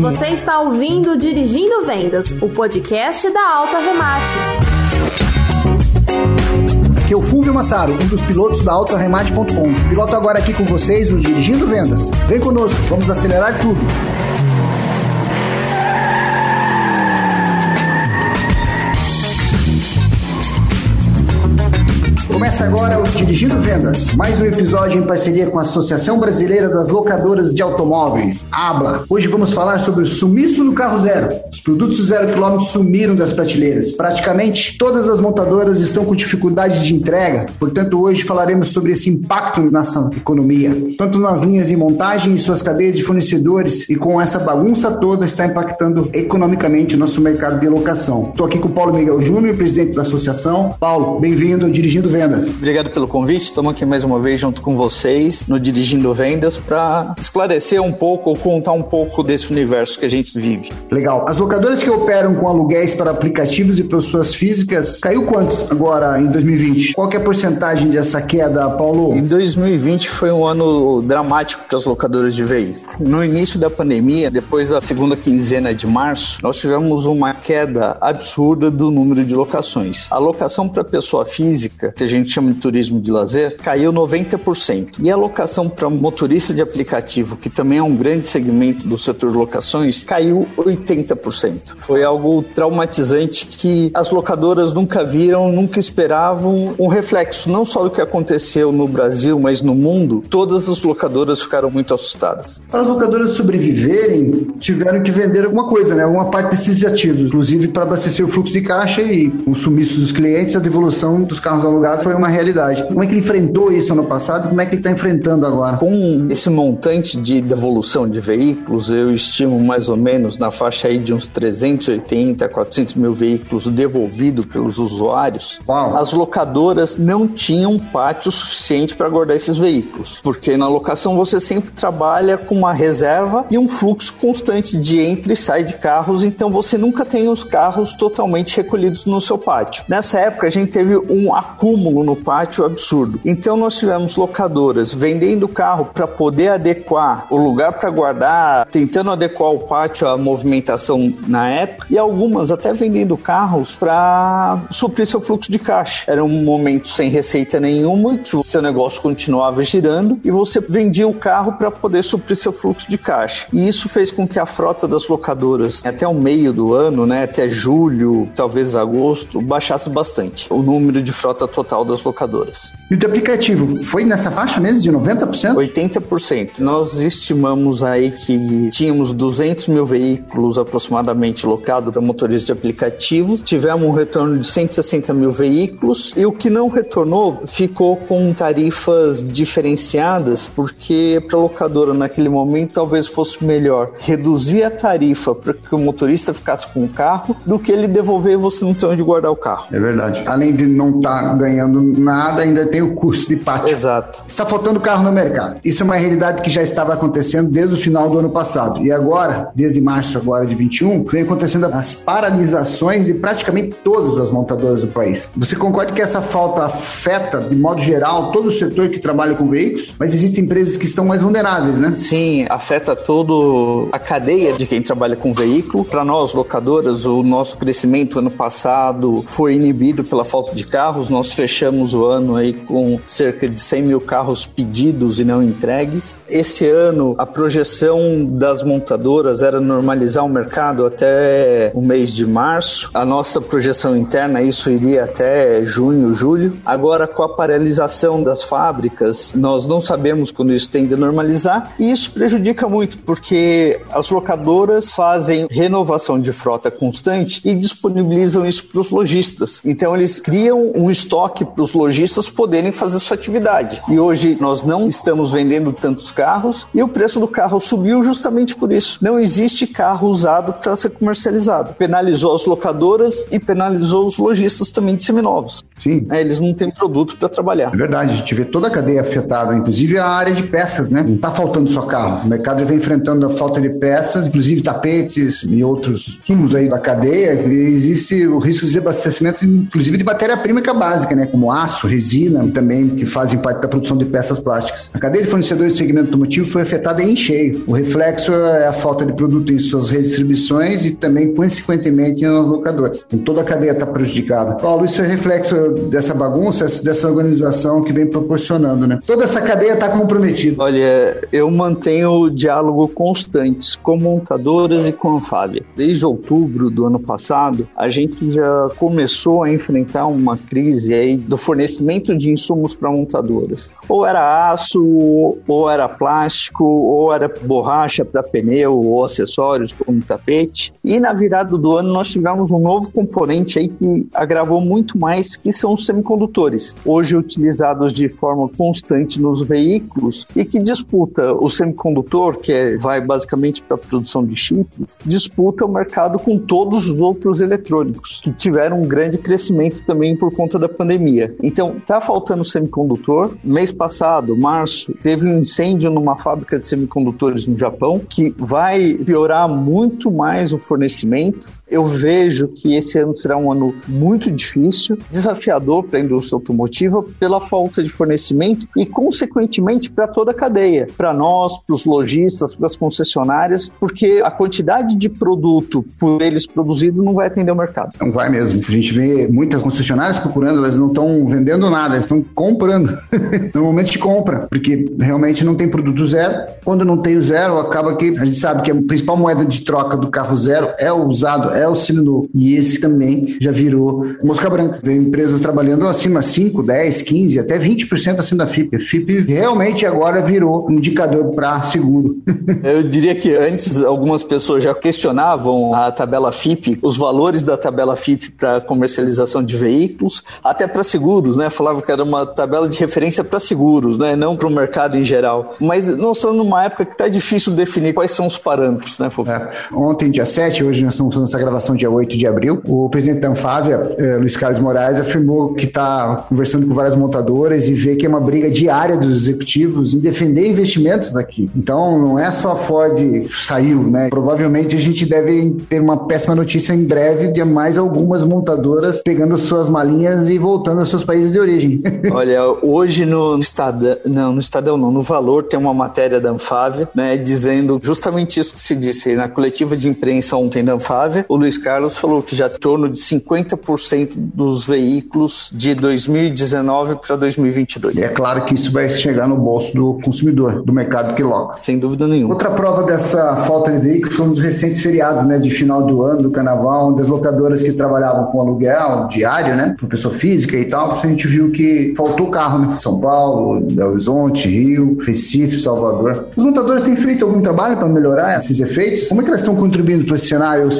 Você está ouvindo Dirigindo Vendas, o podcast da Alta Remate. Aqui é o Fulvio Massaro, um dos pilotos da AutoRemate.com. Piloto agora aqui com vocês o Dirigindo Vendas. Vem conosco, vamos acelerar tudo. Começa agora o Dirigindo Vendas, mais um episódio em parceria com a Associação Brasileira das Locadoras de Automóveis, ABLA. Hoje vamos falar sobre o sumiço do carro zero. Os produtos zero quilômetro sumiram das prateleiras. Praticamente todas as montadoras estão com dificuldades de entrega, portanto hoje falaremos sobre esse impacto na economia, tanto nas linhas de montagem e suas cadeias de fornecedores e com essa bagunça toda está impactando economicamente o nosso mercado de locação. Estou aqui com o Paulo Miguel Júnior, presidente da associação. Paulo, bem-vindo ao Dirigindo Vendas vendas. Obrigado pelo convite. Estamos aqui mais uma vez junto com vocês no Dirigindo Vendas para esclarecer um pouco ou contar um pouco desse universo que a gente vive. Legal. As locadoras que operam com aluguéis para aplicativos e pessoas físicas caiu quantos agora em 2020? Qual é a porcentagem dessa queda, Paulo? Em 2020 foi um ano dramático para as locadoras de veículo. No início da pandemia, depois da segunda quinzena de março, nós tivemos uma queda absurda do número de locações. A locação para pessoa física, que a gente chama de turismo de lazer, caiu 90%. E a locação para motorista de aplicativo, que também é um grande segmento do setor de locações, caiu 80%. Foi algo traumatizante que as locadoras nunca viram, nunca esperavam. Um reflexo não só do que aconteceu no Brasil, mas no mundo, todas as locadoras ficaram muito assustadas. Para as locadoras sobreviverem, tiveram que vender alguma coisa, né? Alguma parte desses ativos, inclusive para abastecer o fluxo de caixa e o sumiço dos clientes, a devolução dos carros alugados foi uma realidade. Como é que ele enfrentou isso ano passado como é que ele está enfrentando agora? Com esse montante de devolução de veículos, eu estimo mais ou menos na faixa aí de uns 380 a 400 mil veículos devolvidos pelos usuários. Uau. As locadoras não tinham pátio suficiente para guardar esses veículos, porque na locação você sempre trabalha com uma reserva e um fluxo constante de entra e sai de carros, então você nunca tem os carros totalmente recolhidos no seu pátio. Nessa época a gente teve um acúmulo acúmulo no pátio absurdo. Então nós tivemos locadoras vendendo carro para poder adequar o lugar para guardar, tentando adequar o pátio à movimentação na época, e algumas até vendendo carros para suprir seu fluxo de caixa. Era um momento sem receita nenhuma, que o seu negócio continuava girando e você vendia o carro para poder suprir seu fluxo de caixa. E isso fez com que a frota das locadoras, até o meio do ano, né, até julho, talvez agosto, baixasse bastante. O número de frota total total locadoras. E o do aplicativo foi nessa faixa mesmo de 90%? 80%. Nós estimamos aí que tínhamos 200 mil veículos aproximadamente locados para motoristas de aplicativo, tivemos um retorno de 160 mil veículos e o que não retornou ficou com tarifas diferenciadas, porque para a locadora naquele momento talvez fosse melhor reduzir a tarifa para que o motorista ficasse com o carro do que ele devolver e você não ter onde guardar o carro. É verdade. Além de não estar tá ganhando nada, ainda tem o custo de pátio. Exato. Está faltando carro no mercado. Isso é uma realidade que já estava acontecendo desde o final do ano passado. E agora, desde março agora de 21, vem acontecendo as paralisações e praticamente todas as montadoras do país. Você concorda que essa falta afeta, de modo geral, todo o setor que trabalha com veículos? Mas existem empresas que estão mais vulneráveis, né? Sim, afeta todo a cadeia de quem trabalha com veículo. Para nós, locadoras, o nosso crescimento ano passado foi inibido pela falta de carros. Nós fechamos o ano aí com cerca de 100 mil carros pedidos e não entregues. Esse ano, a projeção das montadoras era normalizar o mercado até o mês de março. A nossa projeção interna, isso iria até junho, julho. Agora, com a paralisação das fábricas, nós não sabemos quando isso tende a normalizar e isso prejudica muito, porque as locadoras fazem renovação de frota constante e disponibilizam isso para os lojistas. Então, eles criam um estoque para os lojistas poderem fazer sua atividade. E hoje nós não estamos vendendo tantos carros e o preço do carro subiu justamente por isso. Não existe carro usado para ser comercializado. Penalizou as locadoras e penalizou os lojistas também de seminovos. Sim. É, eles não têm produto para trabalhar. É verdade, a gente vê toda a cadeia afetada, inclusive a área de peças, né? Não está faltando só carro. O mercado vem enfrentando a falta de peças, inclusive tapetes e outros sumos aí da cadeia. existe o risco de desabastecimento, inclusive de matéria-prima que é básica, né? Como aço, resina, também, que fazem parte da produção de peças plásticas. A cadeia de fornecedores do segmento automotivo foi afetada em cheio. O reflexo é a falta de produto em suas redistribuições e também, consequentemente, nas locadoras. Então, toda a cadeia está prejudicada. Paulo, isso é reflexo dessa bagunça, dessa organização que vem proporcionando, né? Toda essa cadeia está comprometida. Olha, eu mantenho diálogo constante com montadoras e com a Fábia. Desde outubro do ano passado, a gente já começou a enfrentar uma crise aí do fornecimento de insumos para montadoras. Ou era aço, ou era plástico, ou era borracha para pneu ou acessórios como tapete. E na virada do ano nós tivemos um novo componente aí que agravou muito mais, que são os semicondutores, hoje utilizados de forma constante nos veículos e que disputa o semicondutor, que é, vai basicamente para a produção de chips, disputa o mercado com todos os outros eletrônicos, que tiveram um grande crescimento também por conta da pandemia. Então, tá faltando semicondutor. Mês passado, março, teve um incêndio numa fábrica de semicondutores no Japão que vai piorar muito mais o fornecimento eu vejo que esse ano será um ano muito difícil, desafiador para a indústria automotiva pela falta de fornecimento e, consequentemente, para toda a cadeia, para nós, para os lojistas, para as concessionárias, porque a quantidade de produto por eles produzido não vai atender o mercado. Não vai mesmo. A gente vê muitas concessionárias procurando, elas não estão vendendo nada, elas estão comprando no momento de compra, porque realmente não tem produto zero. Quando não tem o zero, acaba que a gente sabe que a principal moeda de troca do carro zero é o usado, é o novo. E esse também já virou mosca branca. Vem empresas trabalhando acima 5, 10, 15, até 20% acima da FIP. A FIP realmente agora virou um indicador para seguro. Eu diria que antes algumas pessoas já questionavam a tabela FIP, os valores da tabela FIP para comercialização de veículos, até para seguros, né? Falavam que era uma tabela de referência para seguros, né? Não para o mercado em geral. Mas nós estamos numa época que está difícil definir quais são os parâmetros, né, Fofo? É. Ontem, dia 7, hoje nós estamos fazendo essa gravação dia 8 de abril, o presidente da Anfávia, eh, Luiz Carlos Moraes, afirmou que está conversando com várias montadoras e vê que é uma briga diária dos executivos em defender investimentos aqui. Então, não é só a Ford saiu, né? Provavelmente a gente deve ter uma péssima notícia em breve de mais algumas montadoras pegando suas malinhas e voltando aos seus países de origem. Olha, hoje no Estadão, não, no Estadão não, no Valor tem uma matéria da Anfávia, né, dizendo justamente isso que se disse na coletiva de imprensa ontem da Anfávia, o Luiz Carlos falou que já em torno de 50% dos veículos de 2019 para 2022. E é claro que isso vai chegar no bolso do consumidor, do mercado que loca. Sem dúvida nenhuma. Outra prova dessa falta de veículos foram os recentes feriados, né, de final do ano, do carnaval, onde as locadoras que trabalhavam com aluguel diário, né, para pessoa física e tal, a gente viu que faltou carro, né, São Paulo, Belo Horizonte, Rio, Recife, Salvador. Os montadores têm feito algum trabalho para melhorar esses efeitos? Como é que elas estão contribuindo para esse cenário? Ou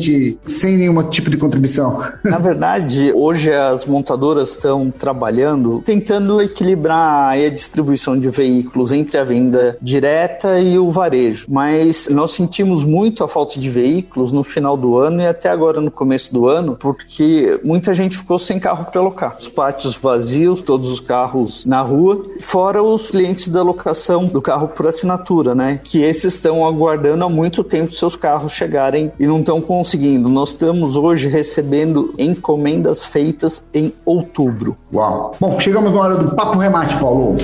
simplesmente sem nenhum tipo de contribuição? Na verdade, hoje as montadoras estão trabalhando tentando equilibrar a distribuição de veículos entre a venda direta e o varejo. Mas nós sentimos muito a falta de veículos no final do ano e até agora no começo do ano, porque muita gente ficou sem carro para alocar. Os pátios vazios, todos os carros na rua, fora os clientes da locação do carro por assinatura, né? Que esses estão aguardando há muito tempo seus carros chegarem e não estão conseguindo nós estamos hoje recebendo encomendas feitas em outubro. Uau! Bom, chegamos na hora do papo remate, Paulo.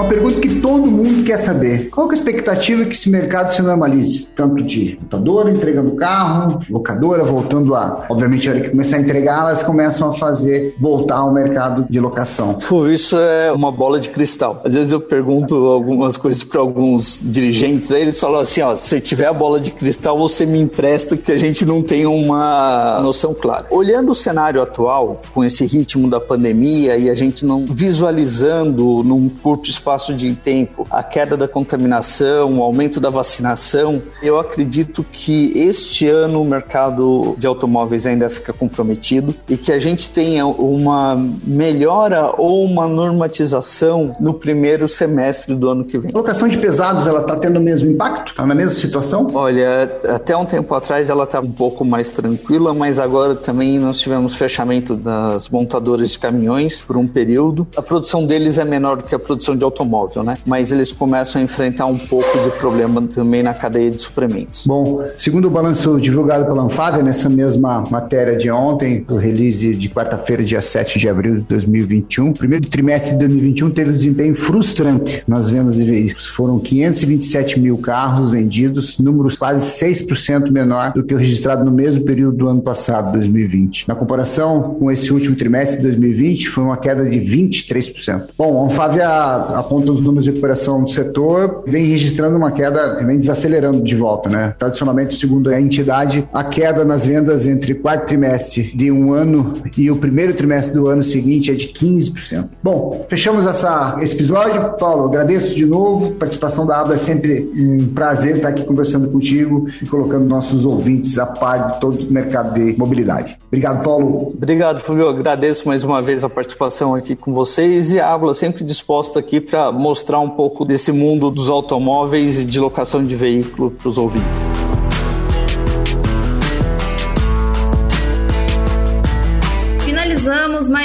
Uma pergunta que todo mundo quer saber. Qual é a expectativa que esse mercado se normalize? Tanto de montadora entregando carro, locadora voltando a... Obviamente, a hora que começar a entregar, elas começam a fazer voltar ao mercado de locação. Pô, isso é uma bola de cristal. Às vezes eu pergunto algumas coisas para alguns dirigentes, aí eles falam assim, ó, se tiver a bola de cristal, você me empresta que a gente não tem uma noção clara. Olhando o cenário atual, com esse ritmo da pandemia e a gente não visualizando num curto espaço espaço de tempo, a queda da contaminação, o aumento da vacinação, eu acredito que este ano o mercado de automóveis ainda fica comprometido e que a gente tenha uma melhora ou uma normatização no primeiro semestre do ano que vem. A locação de pesados, ela está tendo o mesmo impacto? Está na mesma situação? Olha, até um tempo atrás ela estava um pouco mais tranquila, mas agora também nós tivemos fechamento das montadoras de caminhões por um período. A produção deles é menor do que a produção de automóvel, né? Mas eles começam a enfrentar um pouco de problema também na cadeia de suprimentos. Bom, segundo o balanço divulgado pela Anfávia, nessa mesma matéria de ontem, o release de quarta-feira, dia 7 de abril de 2021, o primeiro trimestre de 2021 teve um desempenho frustrante nas vendas de veículos. Foram 527 mil carros vendidos, números quase 6% menor do que o registrado no mesmo período do ano passado, 2020. Na comparação com esse último trimestre de 2020, foi uma queda de 23%. Bom, a Anfávia aponta os números de recuperação do setor, vem registrando uma queda, vem desacelerando de volta, né? Tradicionalmente, segundo a entidade, a queda nas vendas entre quarto trimestre de um ano e o primeiro trimestre do ano seguinte é de 15%. Bom, fechamos essa, esse episódio. Paulo, agradeço de novo. A participação da Abra é sempre um prazer estar aqui conversando contigo e colocando nossos ouvintes a par de todo o mercado de mobilidade. Obrigado, Paulo. Obrigado, Fulvio. Agradeço mais uma vez a participação aqui com vocês e a Abla sempre disposta aqui para mostrar um pouco desse mundo dos automóveis e de locação de veículo para os ouvintes.